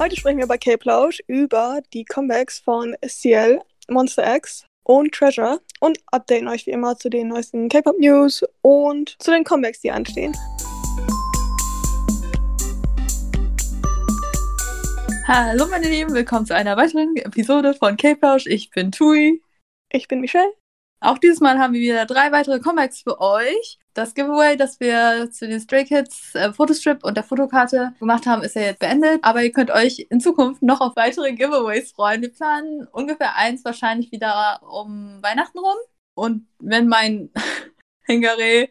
Heute sprechen wir bei K-Plausch über die Comebacks von CL, Monster X und Treasure und updaten euch wie immer zu den neuesten K-Pop-News und zu den Comebacks, die anstehen. Hallo meine Lieben, willkommen zu einer weiteren Episode von K-Plausch. Ich bin Tui. Ich bin Michelle. Auch dieses Mal haben wir wieder drei weitere Comebacks für euch. Das Giveaway, das wir zu den Stray Kids äh, Fotostrip und der Fotokarte gemacht haben, ist ja jetzt beendet. Aber ihr könnt euch in Zukunft noch auf weitere Giveaways freuen. Wir planen ungefähr eins wahrscheinlich wieder um Weihnachten rum. Und wenn mein Hengare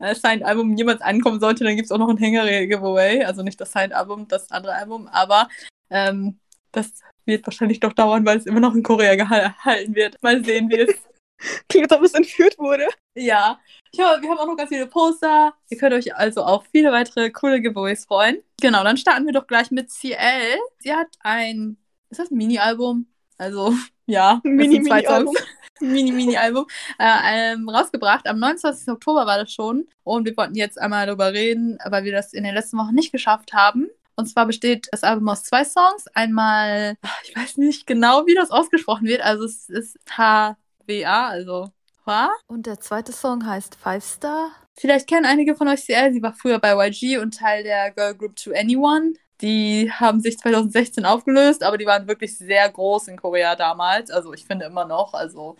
äh, Signed Album jemals ankommen sollte, dann gibt es auch noch ein Hengare Giveaway. Also nicht das Signed Album, das andere Album. Aber ähm, das wird wahrscheinlich doch dauern, weil es immer noch in Korea gehalten wird. Mal sehen, wie es Klingt, als ob es entführt wurde. Ja. Hab, wir haben auch noch ganz viele Poster. Ihr könnt euch also auf viele weitere coole Giveaways freuen. Genau, dann starten wir doch gleich mit CL. Sie hat ein, ist das ein Mini-Album? Also, ja, Mini-Mini-Album. Mini-Mini-Album äh, ähm, rausgebracht. Am 29. Oktober war das schon. Und wir wollten jetzt einmal darüber reden, weil wir das in den letzten Wochen nicht geschafft haben. Und zwar besteht das Album aus zwei Songs. Einmal, ich weiß nicht genau, wie das ausgesprochen wird. Also es ist H WA, also Hua. Und der zweite Song heißt Five Star. Vielleicht kennen einige von euch CL. Sie war früher bei YG und Teil der Girl Group To Anyone. Die haben sich 2016 aufgelöst, aber die waren wirklich sehr groß in Korea damals. Also ich finde immer noch, also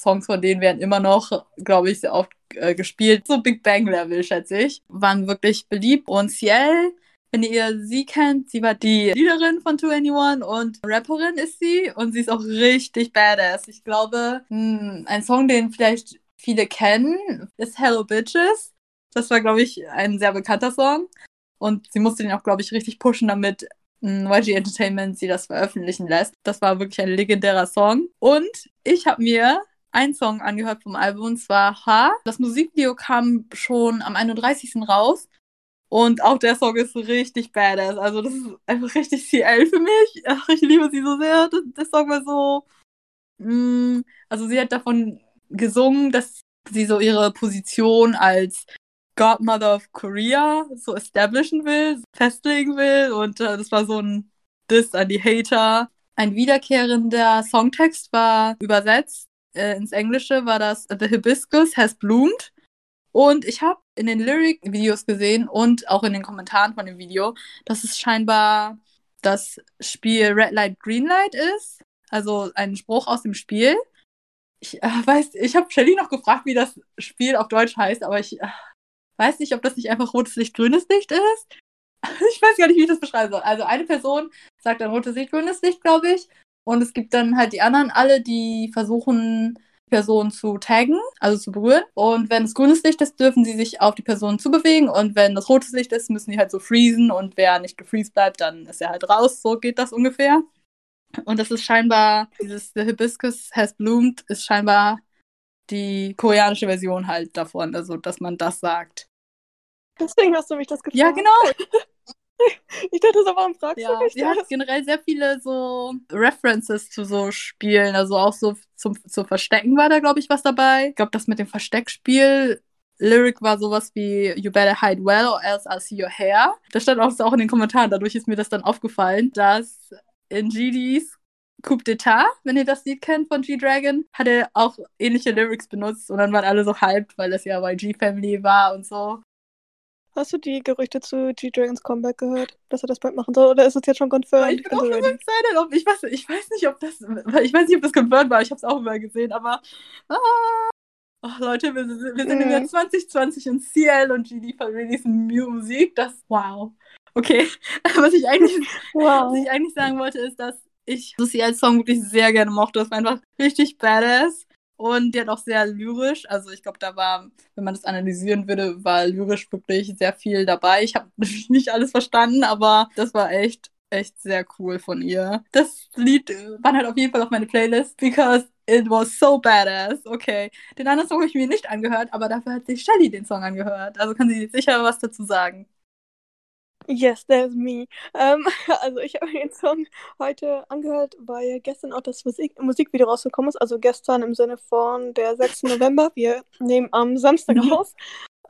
Songs von denen werden immer noch, glaube ich, sehr oft äh, gespielt. So Big Bang Level, schätze ich. Waren wirklich beliebt. Und Ciel wenn ihr sie kennt, sie war die Leaderin von 2NE1 und Rapperin ist sie und sie ist auch richtig badass. Ich glaube, hm, ein Song, den vielleicht viele kennen, ist Hello Bitches. Das war, glaube ich, ein sehr bekannter Song. Und sie musste den auch, glaube ich, richtig pushen, damit hm, YG Entertainment sie das veröffentlichen lässt. Das war wirklich ein legendärer Song. Und ich habe mir einen Song angehört vom Album, und zwar Ha. Das Musikvideo kam schon am 31. raus. Und auch der Song ist richtig badass. Also das ist einfach richtig CL für mich. Ach, ich liebe sie so sehr. Der Song war so. Mh, mm, also sie hat davon gesungen, dass sie so ihre Position als Godmother of Korea so establishen will, festlegen will. Und äh, das war so ein Diss an die Hater. Ein wiederkehrender Songtext war übersetzt. Äh, ins Englische war das The Hibiscus has bloomed. Und ich habe in den Lyric-Videos gesehen und auch in den Kommentaren von dem Video, dass es scheinbar das Spiel Red Light, Green Light ist. Also ein Spruch aus dem Spiel. Ich äh, weiß, ich habe Shelly noch gefragt, wie das Spiel auf Deutsch heißt, aber ich äh, weiß nicht, ob das nicht einfach rotes Licht, grünes Licht ist. ich weiß gar nicht, wie ich das beschreiben soll. Also eine Person sagt dann rotes Licht, grünes Licht, glaube ich. Und es gibt dann halt die anderen alle, die versuchen, Person zu taggen, also zu berühren. Und wenn es grünes Licht ist, dürfen sie sich auf die Person zubewegen. Und wenn das rotes Licht ist, müssen die halt so freezen. Und wer nicht gefreezed bleibt, dann ist er halt raus. So geht das ungefähr. Und das ist scheinbar, dieses The Hibiscus has bloomed, ist scheinbar die koreanische Version halt davon. Also, dass man das sagt. Deswegen hast du mich das gefragt. Ja, genau. Ich dachte, das war ein Fragst ja, mich sie hat generell sehr viele so References zu so Spielen, also auch so zum, zu Verstecken war da, glaube ich, was dabei. Ich glaube, das mit dem Versteckspiel Lyric war sowas wie You better hide well or else I'll see your hair. Das stand auch, auch in den Kommentaren, dadurch ist mir das dann aufgefallen, dass in GDs Coup d'etat, wenn ihr das Lied kennt von G-Dragon, hat er auch ähnliche Lyrics benutzt und dann waren alle so hyped, weil das ja YG-Family war und so. Hast du die Gerüchte zu G-Dragons Comeback gehört, dass er das bald machen soll? Oder ist es jetzt schon confirmed? Ich bin auch schon so excited. Ob, ich, weiß, ich weiß nicht, ob das. Ich weiß nicht, ob das confirmed war. Ich habe es auch immer gesehen, aber. Ah, oh, Leute, wir, wir sind mhm. im Jahr 2020 und CL und GD releasen Musik. Das. Wow. Okay. was, ich eigentlich, wow. was ich eigentlich sagen wollte, ist, dass ich Lucy als Song wirklich sehr gerne mochte. Das war einfach richtig badass. Und hat auch sehr lyrisch. Also ich glaube, da war, wenn man das analysieren würde, war lyrisch wirklich sehr viel dabei. Ich habe nicht alles verstanden, aber das war echt, echt sehr cool von ihr. Das Lied war halt auf jeden Fall auf meine Playlist, because it was so badass. Okay. Den anderen Song habe ich mir nicht angehört, aber dafür hat sich Shelly den Song angehört. Also kann sie sicher was dazu sagen. Yes, there's me. Ähm, also ich habe den Song heute angehört, weil gestern auch das Musik Musikvideo rausgekommen ist. Also gestern im Sinne von der 6. November. Wir nehmen am Samstag aus.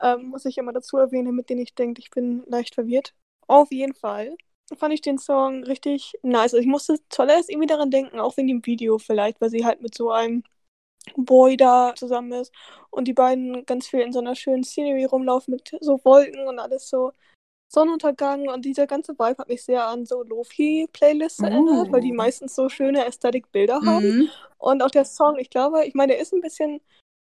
Ähm, muss ich immer dazu erwähnen, mit denen ich denke, ich bin leicht verwirrt. Auf jeden Fall fand ich den Song richtig nice. Also ich musste zuallererst irgendwie daran denken, auch wegen dem Video vielleicht, weil sie halt mit so einem Boy da zusammen ist und die beiden ganz viel in so einer schönen Scenery rumlaufen mit so Wolken und alles so Sonnenuntergang und dieser ganze Vibe hat mich sehr an so Lofi-Playlists erinnert, weil die Oh. meistens so schöne Ästhetik-Bilder haben. Mhm. Und auch der Song, ich glaube, ich meine, der ist ein bisschen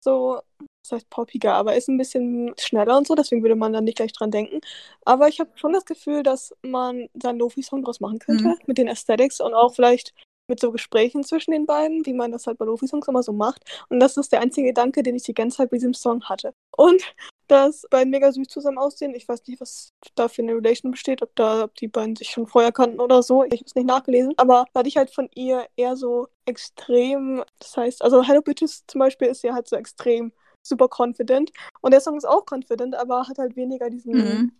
so, das heißt poppiger, aber ist ein bisschen schneller und so, deswegen würde man dann nicht gleich dran denken. Aber ich habe schon das Gefühl, dass man da einen Lofi-Song draus machen könnte, Mhm. mit den Aesthetics und auch vielleicht mit so Gesprächen zwischen den beiden, wie man das halt bei Lofi-Songs immer so macht. Und das ist der einzige Gedanke, den ich die ganze Zeit bei diesem Song hatte. Und dass beiden mega süß zusammen aussehen. Ich weiß nicht, was da für eine Relation besteht, ob da, ob die beiden sich schon vorher kannten oder so. Ich habe es nicht nachgelesen. Aber da hatte ich halt von ihr eher so extrem, das heißt, also Hello Bitches zum Beispiel ist ja halt so extrem super confident. Und der Song ist auch confident, aber hat halt weniger diesen Mhm.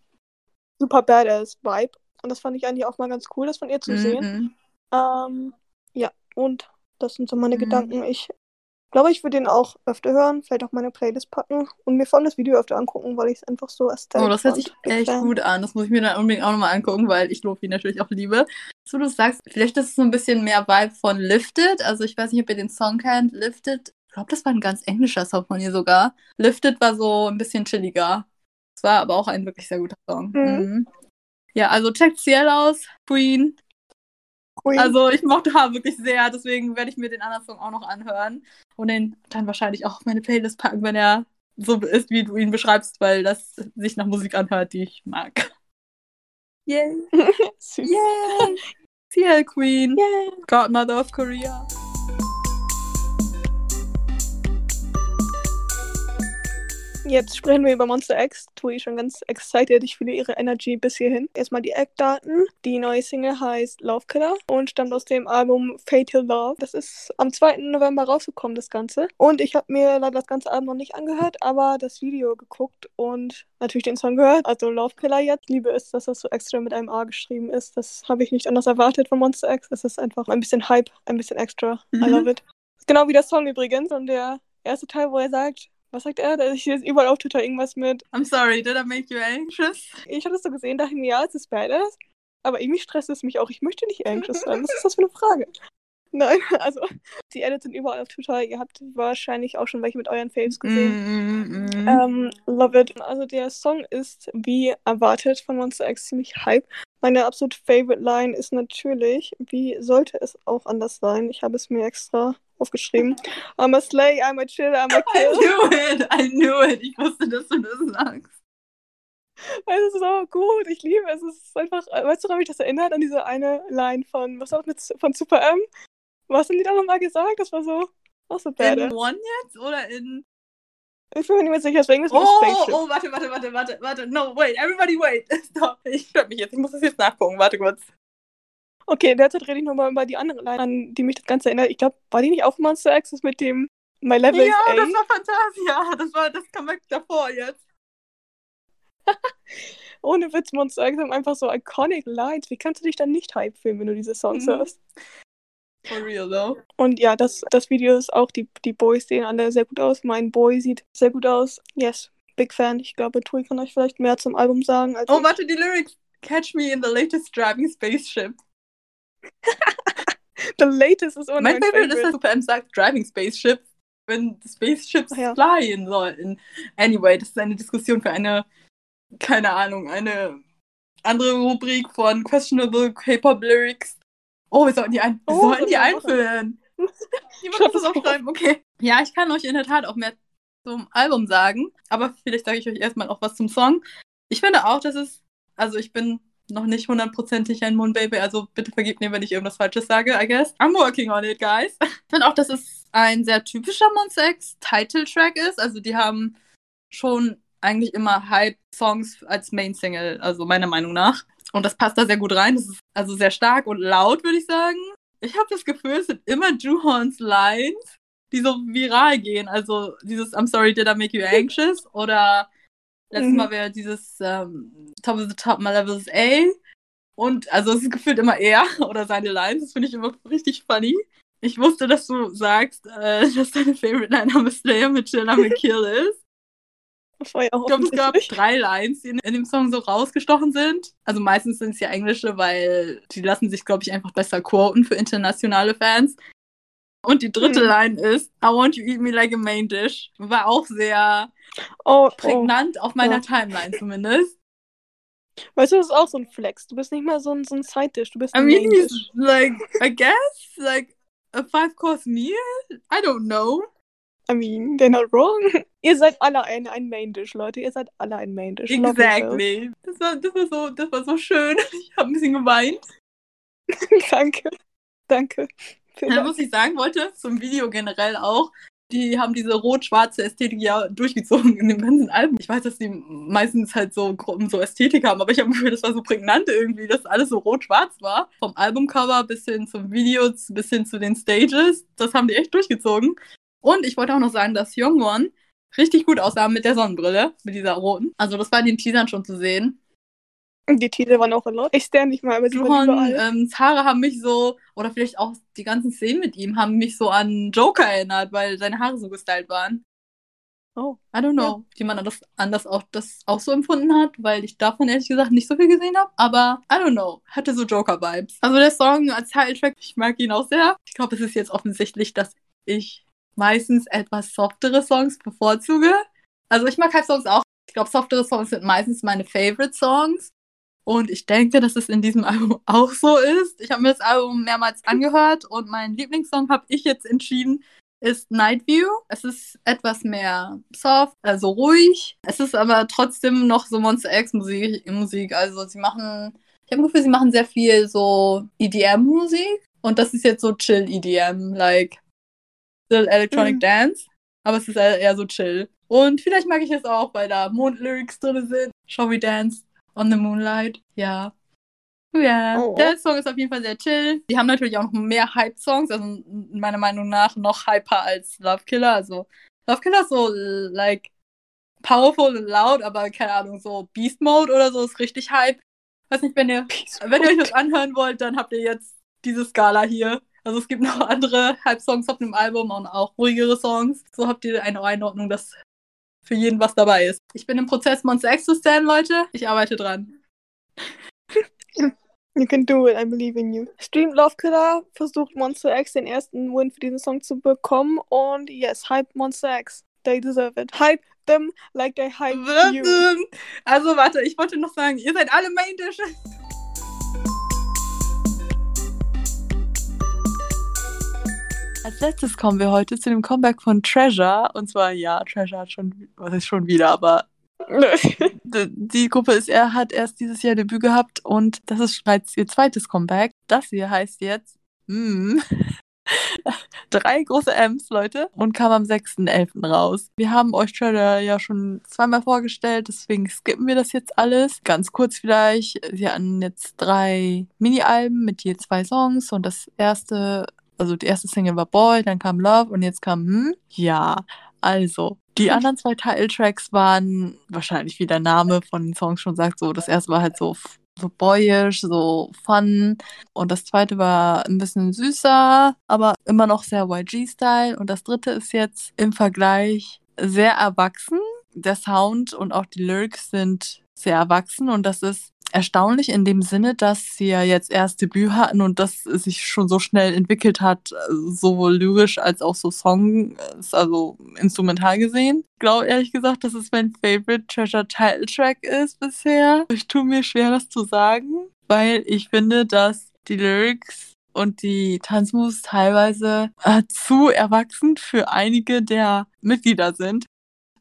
super badass Vibe. Und das fand ich eigentlich auch mal ganz cool, das von ihr zu sehen. Mhm. Ähm, ja, und das sind so meine Mhm. Gedanken. Ich glaube, ich würde den auch öfter hören, vielleicht auch meine Playlist packen und mir vor allem das Video öfter angucken, weil ich es einfach so ästhetisch Oh, das hört sich echt Fan. gut an. Das muss ich mir dann unbedingt auch nochmal angucken, weil ich Lofi natürlich auch liebe. So du sagst, vielleicht ist es so ein bisschen mehr Vibe von Lifted. Also ich weiß nicht, ob ihr den Song kennt. Lifted, ich glaube, das war ein ganz englischer Song von ihr sogar. Lifted war so ein bisschen chilliger. Es war aber auch ein wirklich sehr guter Song. Mhm. Mhm. Ja, also checkt Ciel aus, Queen. Queen. Also ich mochte Haar wirklich sehr, deswegen werde ich mir den anderen Song auch noch anhören und den dann wahrscheinlich auch auf meine Playlist packen, wenn er so ist, wie du ihn beschreibst, weil das sich nach Musik anhört, die ich mag. Yay! Yay! CL Queen, Yay. Godmother of Korea. Jetzt sprechen wir über Monster X. Tui schon ganz excited. Ich fühle ihre Energy bis hierhin. Erstmal die Eckdaten. Die neue Single heißt Love Killer und stammt aus dem Album Fatal Love. Das ist am 2. November rausgekommen, das Ganze. Und ich habe mir leider das ganze Album noch nicht angehört, aber das Video geguckt und natürlich den Song gehört. Also Love Killer jetzt. Liebe es, dass das so extra mit einem A geschrieben ist. Das habe ich nicht anders erwartet von Monster X. Es ist einfach ein bisschen Hype, ein bisschen extra. I Mhm. love it. Genau wie der Song übrigens. Und der erste Teil, wo er sagt, was sagt er? Da ist jetzt überall auf Twitter irgendwas mit. I'm sorry, did I make you anxious? Ich habe das so gesehen, dachte mir, ja, es ist badass. Aber irgendwie stresst es mich auch. Ich möchte nicht anxious sein. Was ist das für eine Frage? Nein, also die Edits sind überall auf Twitter. Ihr habt wahrscheinlich auch schon welche mit euren Faves gesehen. Mm, mm, mm. Ähm, love it. Also der Song ist wie erwartet von Monster X ziemlich hype. Meine absolute Favorite Line ist natürlich, wie sollte es auch anders sein? Ich habe es mir extra aufgeschrieben. I'm a slay, I'm a chill, I'm a I kill. knew it, I knew it. Ich wusste, dass du das sagst. Es ist so gut, ich liebe es. Es ist einfach, weißt du, woran mich das erinnert? An diese eine Line von, was das mit, von Super M? Was haben die da nochmal gesagt? Das war so, auch so In badass. One jetzt oder in Ich bin mir nicht mehr sicher, deswegen ist es Oh, Spaceship. oh, warte, warte, warte, warte, warte. No, wait, everybody wait. Stop. Ich stopp mich jetzt. Ich muss das jetzt nachgucken. Warte kurz. Okay, derzeit rede ich nochmal über die andere Line, an die mich das Ganze erinnert. Ich glaube, war die nicht auch Monster? Das mit dem My Level is Ja, A? das war Fantasia. Das war das Comeback davor jetzt. Ohne Witz, Monster X haben einfach so iconic Lines. Wie kannst du dich dann nicht hype fühlen, wenn du diese Songs Mhm. hörst? For real, though. Und ja, das, das Video ist auch, die, die Boys sehen alle sehr gut aus. Mein Boy sieht sehr gut aus. Yes, big fan. Ich glaube, Tui kann euch vielleicht mehr zum Album sagen Oh, warte, die Lyrics. Catch me in the latest driving spaceship. The latest ist immer mein mein Favorite ist, Favorite. dass Super M sagt driving spaceship, wenn Spaceships ja. flyen sollten. Anyway, das ist eine Diskussion für eine, keine Ahnung, eine andere Rubrik von questionable K-Pop Lyrics. Oh, wir sollten die, ein wir Oh, sollten die einführen. Jemand muss das aufschreiben, okay. Ja, ich kann euch in der Tat auch mehr zum Album sagen, aber vielleicht sage ich euch erstmal auch was zum Song. Ich finde auch, dass es, also ich bin noch nicht hundertprozentig ein Moon also bitte vergebt mir, wenn ich irgendwas Falsches sage, I guess. I'm working on it, guys. Ich finde auch, dass es ein sehr typischer Monster X Title-Track ist. Also die haben schon eigentlich immer Hype-Songs als Main-Single, also meiner Meinung nach. Und das passt da sehr gut rein. Das ist also sehr stark und laut, würde ich sagen. Ich habe das Gefühl, es sind immer Juhons Lines, die so viral gehen. Also dieses I'm sorry, did I make you anxious? Oder letztes Mhm. Mal wäre dieses ähm, Top of the Top, my level is A. Und also es ist gefühlt immer er oder seine Lines. Das finde ich immer richtig funny. Ich wusste, dass du sagst, äh, dass deine Favorite Line am Slayer mit Chill am Kill ist. Auch Ich glaube, es gab drei Lines, die in, in dem Song so rausgestochen sind. Also meistens sind es ja englische, weil die lassen sich, glaube ich, einfach besser quoten für internationale Fans. Und die dritte Hm. Line ist I want you eat me like a main dish. War auch sehr Oh, oh. prägnant auf meiner Ja. Timeline zumindest. Weißt du, das ist auch so ein Flex. Du bist nicht mal so ein, so ein Side-Dish, du bist I ein mean, Main-Dish. he's like, I guess, like a five-course meal? I don't know. I mean, they're not wrong. Ihr seid alle ein, ein Main-Dish, Leute. Ihr seid alle ein Main-Dish. Exactly. Das war, das war so, das war so schön. Ich habe ein bisschen geweint. Danke. Danke. Ja, was ich sagen wollte, zum Video generell auch, die haben diese rot-schwarze Ästhetik ja durchgezogen in dem ganzen Album. Ich weiß, dass die meistens halt so Gruppen so Ästhetik haben, aber ich habe Gefühl, das war so prägnant irgendwie, dass alles so rot-schwarz war. Vom Albumcover bis hin zum Video, bis hin zu den Stages. Das haben die echt durchgezogen. Und ich wollte auch noch sagen, dass Young One richtig gut aussah mit der Sonnenbrille, mit dieser roten. Also das war in den Teasern schon zu sehen. Die Titel waren auch in Lot. Ich stand nicht mal, aber sie waren Johann, überall. ähm, Haare haben mich so, oder vielleicht auch die ganzen Szenen mit ihm, haben mich so an Joker erinnert, weil seine Haare so gestylt waren. Oh. I don't know, wie man das anders auch das auch so empfunden hat, weil ich davon ehrlich gesagt nicht so viel gesehen habe. Aber I don't know, hatte so Joker-Vibes. Also der Song als Titeltrack, ich mag ihn auch sehr. Ich glaube, es ist jetzt offensichtlich, dass ich meistens etwas softere Songs bevorzuge. Also ich mag Hype-Songs auch. Ich glaube, softere Songs sind meistens meine Favorite-Songs. Und ich denke, dass es in diesem Album auch so ist. Ich habe mir das Album mehrmals angehört und mein Lieblingssong habe ich jetzt entschieden, ist Night View. Es ist etwas mehr soft, also ruhig. Es ist aber trotzdem noch so Monster X Musik. Musik. Also sie machen, ich habe das Gefühl, sie machen sehr viel so EDM-Musik. Und das ist jetzt so chill EDM, like still Electronic Mhm. Dance. Aber es ist eher eher so chill. Und vielleicht mag ich es auch, weil da Mondlyrics drin sind. Shall we dance on the moonlight? Ja. Ja, Oh. der Song ist auf jeden Fall sehr chill. Die haben natürlich auch noch mehr Hype-Songs, also meiner Meinung nach noch hyper als Love Killer. Also Love Killer ist so like powerful und laut, aber keine Ahnung, so Beast Mode oder so ist richtig Hype. Weiß nicht, wenn ihr, wenn ihr euch das anhören wollt, dann habt ihr jetzt diese Skala hier. Also es gibt noch andere Hype-Songs auf dem Album und auch ruhigere Songs. So habt ihr eine Einordnung, dass für jeden was dabei ist. Ich bin im Prozess, Monster X zu stan, Leute. Ich arbeite dran. You can do it, I believe in you. Stream Love Killer versucht Monster X den ersten Win für diesen Song zu bekommen und yes, hype Monster X. They deserve it. Hype them like they hype you. Also warte, ich wollte noch sagen, ihr seid alle Main Dishes. Als letztes kommen wir heute zu dem Comeback von Treasure. Und zwar, ja, Treasure hat schon, was ist schon wieder, aber die Gruppe ist, er hat erst dieses Jahr Debüt gehabt und das ist bereits ihr zweites Comeback. Das hier heißt jetzt, mm, drei große M's, Leute, und kam am 6.11. raus. Wir haben euch Treasure ja schon zweimal vorgestellt, deswegen skippen wir das jetzt alles. Ganz kurz vielleicht, sie hatten jetzt drei Mini-Alben mit je zwei Songs und das erste, also die erste Single war Boy, dann kam Love und jetzt kam Hm. Ja, also, die anderen zwei Titeltracks waren wahrscheinlich, wie der Name von den Songs schon sagt, so, das erste war halt so, so boyish, so fun. Und das zweite war ein bisschen süßer, aber immer noch sehr YG-Style. Und das dritte ist jetzt im Vergleich sehr erwachsen. Der Sound und auch die Lyrics sind sehr erwachsen und das ist erstaunlich in dem Sinne, dass sie ja jetzt erst Debüt hatten und das sich schon so schnell entwickelt hat, sowohl lyrisch als auch so Song, also instrumental gesehen. Ich glaube ehrlich gesagt, dass es mein Favorite Treasure Title Track ist bisher. Ich tue mir schwer, das zu sagen, weil ich finde, dass die Lyrics und die Tanzmoves teilweise äh, zu erwachsen für einige der Mitglieder sind,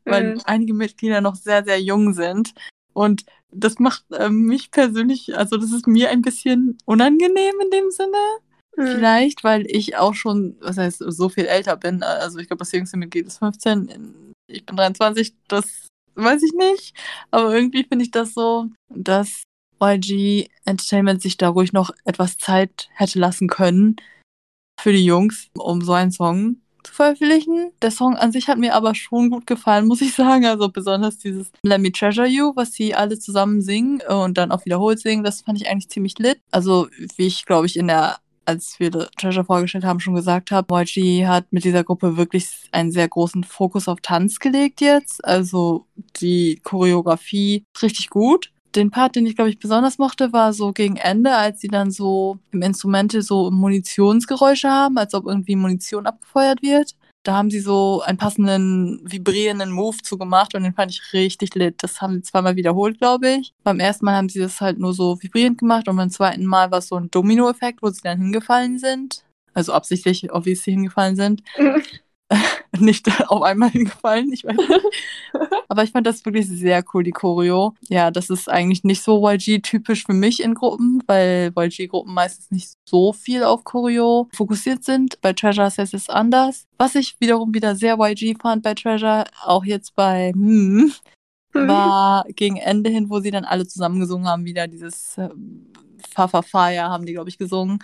weil Mhm. einige Mitglieder noch sehr, sehr jung sind. Und das macht äh, mich persönlich, also das ist mir ein bisschen unangenehm in dem Sinne. Hm. Vielleicht, weil ich auch schon, was heißt, so viel älter bin. Also ich glaube, das jüngste Mitglied ist 15. Ich bin 23, das weiß ich nicht. Aber irgendwie finde ich das so, dass YG Entertainment sich da ruhig noch etwas Zeit hätte lassen können für die Jungs, um so einen Song zu veröffentlichen. Der Song an sich hat mir aber schon gut gefallen, muss ich sagen. Also besonders dieses Let Me Treasure You, was sie alle zusammen singen und dann auch wiederholt singen, das fand ich eigentlich ziemlich lit. Also wie ich, glaube ich, in der als wir Treasure vorgestellt haben, schon gesagt habe, YG hat mit dieser Gruppe wirklich einen sehr großen Fokus auf Tanz gelegt jetzt. Also die Choreografie richtig gut. Den Part, den ich, glaube ich, besonders mochte, war so gegen Ende, als sie dann so im Instrumente so Munitionsgeräusche haben, als ob irgendwie Munition abgefeuert wird. Da haben sie so einen passenden, vibrierenden Move zugemacht und den fand ich richtig lit. Das haben sie zweimal wiederholt, glaube ich. Beim ersten Mal haben sie das halt nur so vibrierend gemacht und beim zweiten Mal war es so ein Domino-Effekt, wo sie dann hingefallen sind. Also absichtlich, ob sie hingefallen sind. nicht auf einmal hingefallen, ich weiß nicht. Aber ich fand das wirklich sehr cool, die Choreo. Ja, das ist eigentlich nicht so YG-typisch für mich in Gruppen, weil YG-Gruppen meistens nicht so viel auf Choreo fokussiert sind. Bei Treasure ist es anders. Was ich wiederum wieder sehr YG fand bei Treasure, auch jetzt bei hm, war gegen Ende hin, wo sie dann alle zusammen gesungen haben, wieder dieses äh, Fa Fa Fa, ja, haben die, glaube ich, gesungen.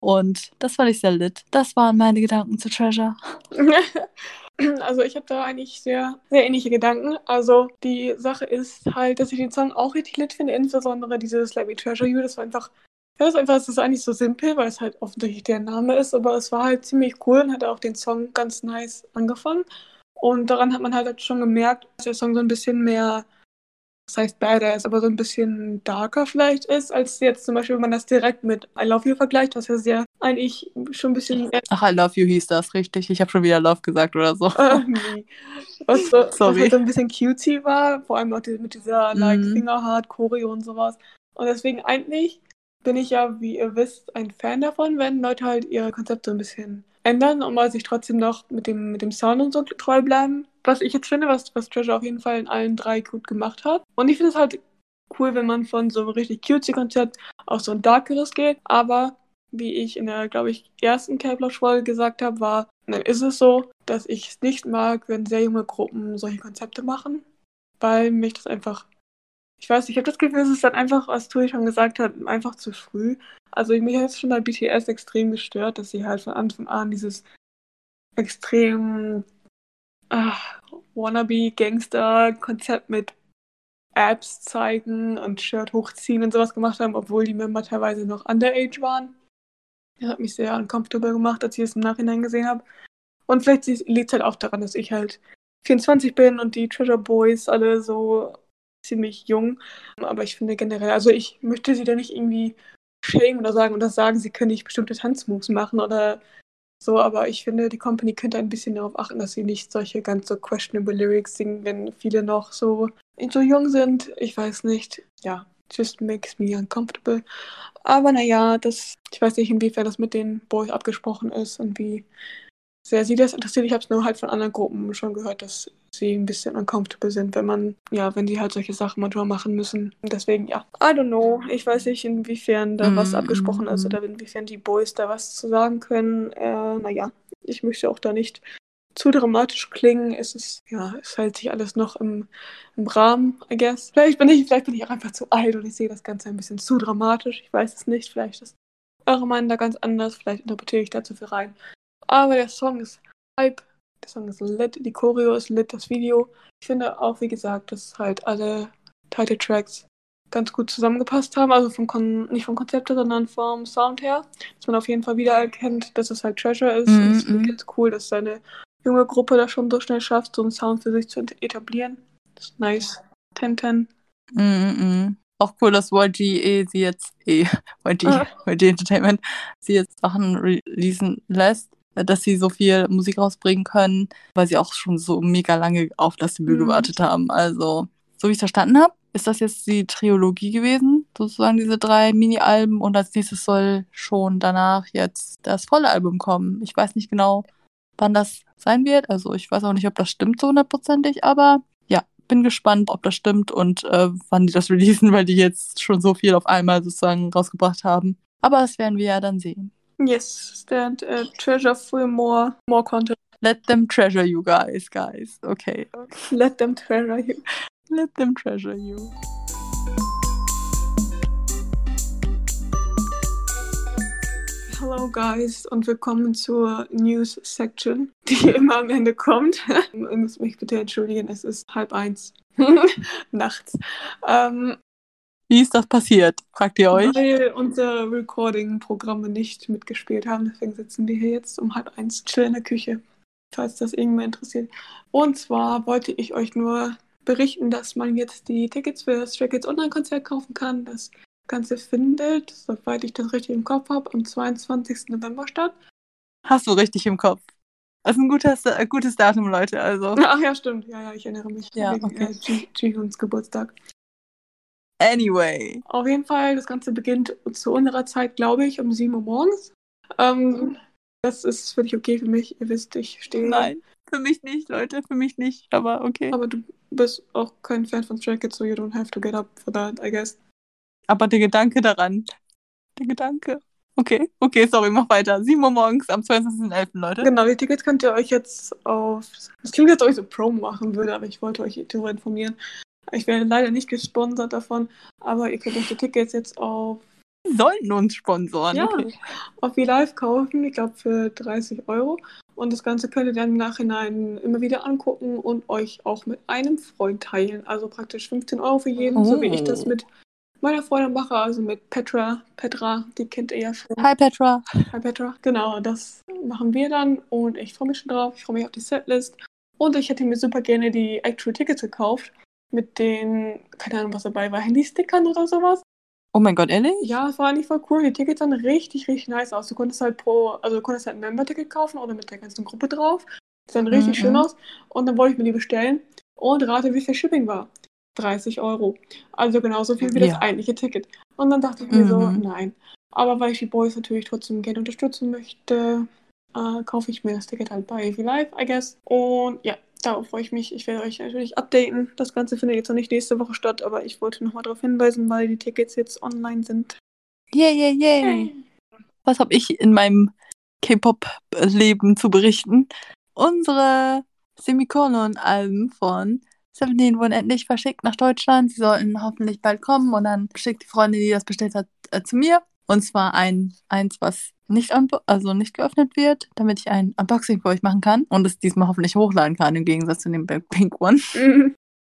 Und das fand ich sehr lit. Das waren meine Gedanken zu Treasure. Also ich habe da eigentlich sehr, sehr ähnliche Gedanken. Also die Sache ist halt, dass ich den Song auch richtig lit finde, insbesondere dieses Let Me Treasure You. Das war einfach, ja, das ist einfach, das ist eigentlich so simpel, weil es halt offensichtlich der Name ist, aber es war halt ziemlich cool und hat auch den Song ganz nice angefangen. Und daran hat man halt schon gemerkt, dass der Song so ein bisschen mehr das heißt badass, aber so ein bisschen darker vielleicht ist, als jetzt zum Beispiel, wenn man das direkt mit I Love You vergleicht, was ja sehr eigentlich schon ein bisschen. Ach, I Love You hieß das, richtig. Ich habe schon wieder Love gesagt oder so. Äh, nee. Was, so, Sorry. was halt so ein bisschen cutesy war, vor allem auch die, mit dieser like mhm. Fingerhard, Choreo und sowas. Und deswegen eigentlich bin ich ja, wie ihr wisst, ein Fan davon, wenn Leute halt ihre Konzepte ein bisschen ändern und mal sich trotzdem noch mit dem, mit dem Sound und so treu bleiben was ich jetzt finde, was, was Treasure auf jeden Fall in allen drei gut gemacht hat. Und ich finde es halt cool, wenn man von so einem richtig cutesy Konzept auf so ein darkeres geht. Aber wie ich in der, glaube ich, ersten K-Plot-Folge gesagt habe, war, dann ist es so, dass ich es nicht mag, wenn sehr junge Gruppen solche Konzepte machen, weil mich das einfach, ich weiß, ich habe das Gefühl, es ist dann einfach, was Tui schon gesagt hat, einfach zu früh. Also mich hat es schon bei BTS extrem gestört, dass sie halt von Anfang an dieses extrem Wannabe-Gangster-Konzept mit Apps zeigen und Shirt hochziehen und sowas gemacht haben, obwohl die Member teilweise noch underage waren. Das hat mich sehr uncomfortable gemacht, als ich es im Nachhinein gesehen habe. Und vielleicht liegt es halt auch daran, dass ich halt 24 bin und die Treasure Boys alle so ziemlich jung. Aber ich finde generell, also ich möchte sie da nicht irgendwie schämen oder sagen oder sagen, sie können nicht bestimmte Tanzmoves machen oder so, aber ich finde, die Company könnte ein bisschen darauf achten, dass sie nicht solche ganz so questionable Lyrics singen, wenn viele noch so, so jung sind. Ich weiß nicht. Ja, just makes me uncomfortable. Aber naja, das, ich weiß nicht, inwiefern das mit den Boys abgesprochen ist und wie sehr sie das interessiert. Ich habe es nur halt von anderen Gruppen schon gehört, dass sie ein bisschen uncomfortable sind, wenn man, ja, wenn die halt solche Sachen manchmal machen müssen. Deswegen, ja, I don't know. Ich weiß nicht, inwiefern da mm, was abgesprochen ist oder inwiefern die Boys da was zu sagen können. Äh, naja, ich möchte auch da nicht zu dramatisch klingen. Es ist, ja, es hält sich alles noch im, im Rahmen, I guess. Vielleicht bin ich, vielleicht bin ich auch einfach zu alt und ich sehe das Ganze ein bisschen zu dramatisch. Ich weiß es nicht. Vielleicht ist eure Meinung da ganz anders. Vielleicht interpretiere ich da zu viel rein. Aber der Song ist Hype. Der Song ist lit. Die Choreo ist lit. Das Video. Ich finde auch, wie gesagt, dass halt alle Title Tracks ganz gut zusammengepasst haben. Also vom Kon nicht vom Konzept, sondern vom Sound her. Dass man auf jeden Fall wiedererkennt, dass es halt Treasure ist. Mm -hmm. Und ich ganz cool, dass seine junge Gruppe das schon so schnell schafft, so einen Sound für sich zu etablieren. Das ist nice. 10-10. Mm -mm. Auch cool, dass YG eh sie jetzt, eh, YG, ah. YG Entertainment, sie jetzt Sachen releasen lässt dass sie so viel Musik rausbringen können, weil sie auch schon so mega lange auf das Debüt mhm. gewartet haben. Also, so wie ich es verstanden habe, ist das jetzt die Trilogie gewesen, sozusagen diese drei Mini-Alben und als nächstes soll schon danach jetzt das volle Album kommen. Ich weiß nicht genau, wann das sein wird. Also ich weiß auch nicht, ob das stimmt so hundertprozentig, aber ja, bin gespannt, ob das stimmt und äh, wann die das releasen, weil die jetzt schon so viel auf einmal sozusagen rausgebracht haben. Aber das werden wir ja dann sehen. Yes, stand uh, treasure for more more content. Let them treasure you guys, guys. Okay. Let them treasure you. Let them treasure you. Hello guys und willkommen zur News Section, die immer am Ende kommt. Ihr müsst mich bitte entschuldigen, es ist halb eins nachts. Ähm, Wie ist das passiert? Fragt ihr euch? Weil unsere Recording-Programme nicht mitgespielt haben. Deswegen sitzen wir hier jetzt um halb eins chill in der Küche. Falls das irgendwer interessiert. Und zwar wollte ich euch nur berichten, dass man jetzt die Tickets für das Stray Kids Online-Konzert kaufen kann. Das Ganze findet, soweit ich das richtig im Kopf habe, am 22. November statt. Hast du richtig im Kopf. Das ist ein gutes, äh, gutes Datum, Leute. Also. Ach ja, stimmt. Ja, ja, ich erinnere mich. Ja, wegen okay. äh, Jihuns Geburtstag. Anyway. Auf jeden Fall, das Ganze beginnt zu unserer Zeit, glaube ich, um 7 Uhr morgens. Ähm, das ist völlig okay für mich. Ihr wisst, ich stehe. Nein, für mich nicht, Leute. Für mich nicht. Aber okay. Aber du bist auch kein Fan von Stray Kids, so you don't have to get up for that, I guess. Aber der Gedanke daran. Der Gedanke. Okay, okay, sorry, mach weiter. 7 Uhr morgens am 20.11., Leute. Genau, die Tickets könnt ihr euch jetzt auf. Das klingt, als ob ich so Promo machen würde, aber ich wollte euch darüber informieren. Ich werde leider nicht gesponsert davon, aber ihr könnt euch die Tickets jetzt auf, sollten uns sponsoren. Ja. Okay. auf V-Live kaufen, ich glaube für 30 Euro. Und das Ganze könnt ihr dann im Nachhinein immer wieder angucken und euch auch mit einem Freund teilen. Also praktisch 15 Euro für jeden, so wie ich das Oh. mit meiner Freundin mache, also mit Petra. Petra, die kennt ihr ja schon. Hi, Petra. Hi Petra. Genau, das machen wir dann und ich freue mich schon drauf. Ich freue mich auf die Setlist. Und ich hätte mir super gerne die Actual Tickets gekauft. Mit den, keine Ahnung, was dabei war, Handystickern oder sowas. Oh mein Gott, ehrlich? Ja, es war eigentlich voll cool. Die Tickets sahen richtig, richtig nice aus. Du konntest halt pro, also du konntest halt ein Member-Ticket kaufen oder mit der ganzen Gruppe drauf. Die sahen richtig Mhm. schön aus. Und dann wollte ich mir die bestellen. Und rate, wie viel Shipping war. 30 Euro. Also genauso viel wie das Ja. eigentliche Ticket. Und dann dachte ich mir so, Mhm. nein. Aber weil ich die Boys natürlich trotzdem gerne unterstützen möchte, äh, kaufe ich mir das Ticket halt bei AV Live, I guess. Und ja, darauf freue ich mich. Ich werde euch natürlich updaten. Das Ganze findet jetzt noch nicht nächste Woche statt, aber ich wollte nochmal darauf hinweisen, weil die Tickets jetzt online sind. Yay, yay, yay. Was habe ich in meinem K-Pop-Leben zu berichten? Unsere Semikolon-Alben von Seventeen wurden endlich verschickt nach Deutschland. Sie sollten hoffentlich bald kommen und dann schickt die Freundin, die das bestellt hat, äh, zu mir. Und zwar ein eins, was nicht also nicht geöffnet wird, damit ich ein Unboxing für euch machen kann und es diesmal hoffentlich hochladen kann, im Gegensatz zu dem Blackpink One. Mhm.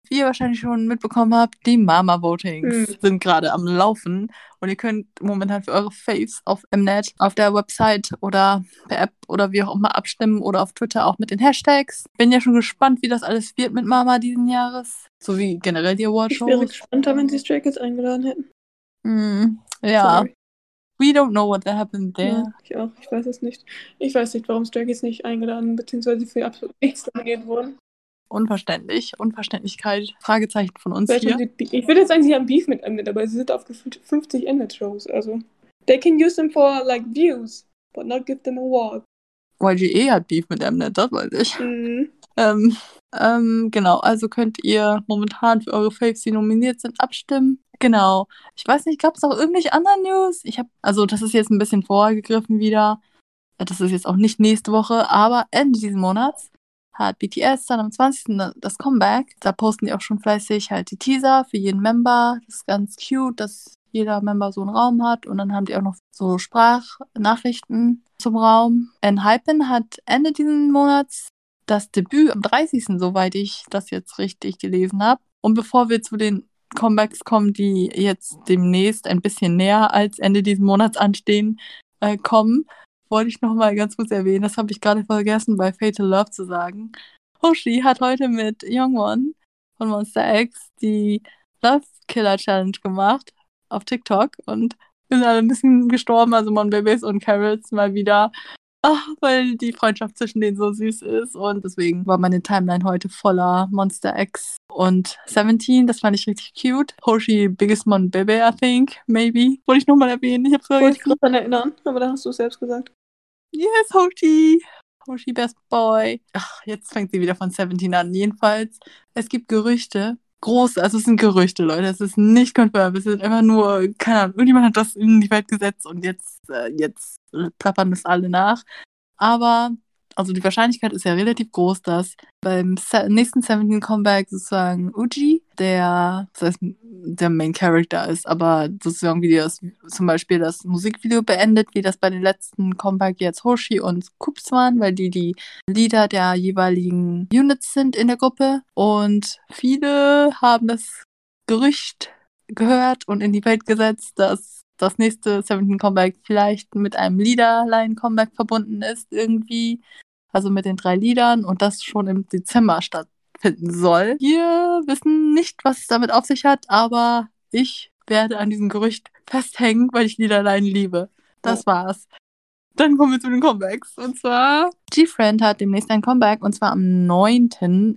Wie ihr wahrscheinlich schon mitbekommen habt, die Mama-Votings Mhm. sind gerade am Laufen und ihr könnt momentan für eure Faves auf Mnet, auf der Website oder per App oder wie auch immer abstimmen oder auf Twitter auch mit den Hashtags. Bin ja schon gespannt, wie das alles wird mit Mama diesen Jahres. So wie generell die Ich wäre gespannter, wenn sie Stray Kids eingeladen hätten. Mm, ja, Sorry. We don't know what happened there. Ja, ich auch. Ich weiß es nicht. Ich weiß nicht, warum Stray Kids nicht eingeladen bzw. für absolut nichts nominiert wurden. Unverständlich. Unverständlichkeit. Fragezeichen von uns Vielleicht hier. Ich würde jetzt sagen, sie haben Beef mit Mnet, aber sie sind auf gefühlt 50 Mnet-Shows. Also, they can use them for, like, views, but not give them award. YGE hat Beef mit Mnet, das weiß ich. Mhm. Ähm, ähm, genau, also könnt ihr momentan für eure Faves, die nominiert sind, abstimmen. Genau. Ich weiß nicht, gab es noch irgendwelche anderen News? Ich habe, also das ist jetzt ein bisschen vorgegriffen wieder. Das ist jetzt auch nicht nächste Woche, aber Ende diesen Monats hat BTS dann am 20. das Comeback. Da posten die auch schon fleißig halt die Teaser für jeden Member. Das ist ganz cute, dass jeder Member so einen Raum hat. Und dann haben die auch noch so Sprachnachrichten zum Raum. Enhypen hat Ende diesen Monats das Debüt am 30. soweit ich das jetzt richtig gelesen habe. Und bevor wir zu den Comebacks kommen, die jetzt demnächst ein bisschen näher als Ende dieses Monats anstehen, äh, kommen, wollte ich noch mal ganz kurz erwähnen, das habe ich gerade vergessen bei Fatal Love zu sagen. Hoshi hat heute mit Youngwon von Monster X die Love Killer Challenge gemacht auf TikTok und wir sind alle ein bisschen gestorben, also Mon Babies und Carrots mal wieder. Ach, weil die Freundschaft zwischen denen so süß ist und deswegen war meine Timeline heute voller Monster X und 17. Das fand ich richtig cute. Hoshi, biggest Mon Baby, I think, maybe. Wollte ich nochmal erwähnen. Ich hab's Wollte ich vergessen. gerade daran erinnern, aber da hast du es selbst gesagt. Yes, Hoshi. Hoshi, best boy. Ach, jetzt fängt sie wieder von 17 an. Jedenfalls, es gibt Gerüchte. Große, also es sind Gerüchte, Leute. Es ist nicht confirmed. Es sind einfach nur, keine Ahnung, irgendjemand hat das in die Welt gesetzt und jetzt, äh, jetzt plappern das alle nach. Aber, also die Wahrscheinlichkeit ist ja relativ groß, dass beim nächsten 17 Comeback sozusagen Uji, der, das heißt, der Main Character ist, aber sozusagen wie das zum Beispiel das Musikvideo beendet, wie das bei den letzten Comeback jetzt Hoshi und Kups waren, weil die die Leader der jeweiligen Units sind in der Gruppe. Und viele haben das Gerücht gehört und in die Welt gesetzt, dass das nächste Seventeen Comeback vielleicht mit einem Liederline-Comeback verbunden ist irgendwie. Also mit den drei Liedern und das schon im Dezember stattfinden soll. Wir wissen nicht, was es damit auf sich hat, aber ich werde an diesem Gerücht festhängen, weil ich Liederline liebe. Das oh. war's. Dann kommen wir zu den Comebacks. Und zwar, G-Friend hat demnächst ein Comeback und zwar am 9.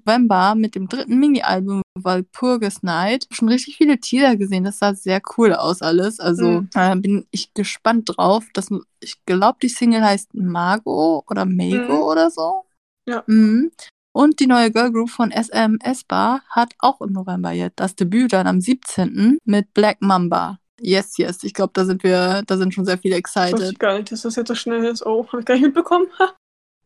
November mit dem dritten Mini-Album Walpurgis Night. Schon richtig viele Teaser gesehen. Das sah sehr cool aus alles. Also mhm. äh, bin ich gespannt drauf. Das, ich glaube, die Single heißt Margo oder Mago mhm. oder so. Ja. Mhm. Und die neue Girl Group von SMS Bar hat auch im November jetzt das Debüt dann am 17. mit Black Mamba. Yes, yes. Ich glaube, da sind wir, da sind schon sehr viele excited. Ich gar nicht, dass das jetzt so schnell ist. Oh, habe ich gar nicht mitbekommen.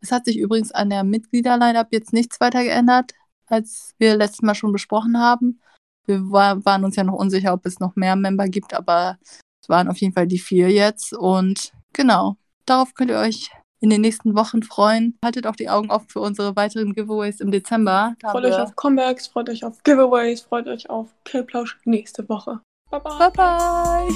es hat sich übrigens an der Mitgliederline-Up jetzt nichts weiter geändert, als wir letztes Mal schon besprochen haben. Wir war, waren uns ja noch unsicher, ob es noch mehr Member gibt, aber es waren auf jeden Fall die vier jetzt. Und genau, darauf könnt ihr euch in den nächsten Wochen freuen. Haltet auch die Augen offen für unsere weiteren Giveaways im Dezember. freut euch auf Comebacks, freut euch auf Giveaways, freut euch auf K-Plausch nächste Woche. 拜拜。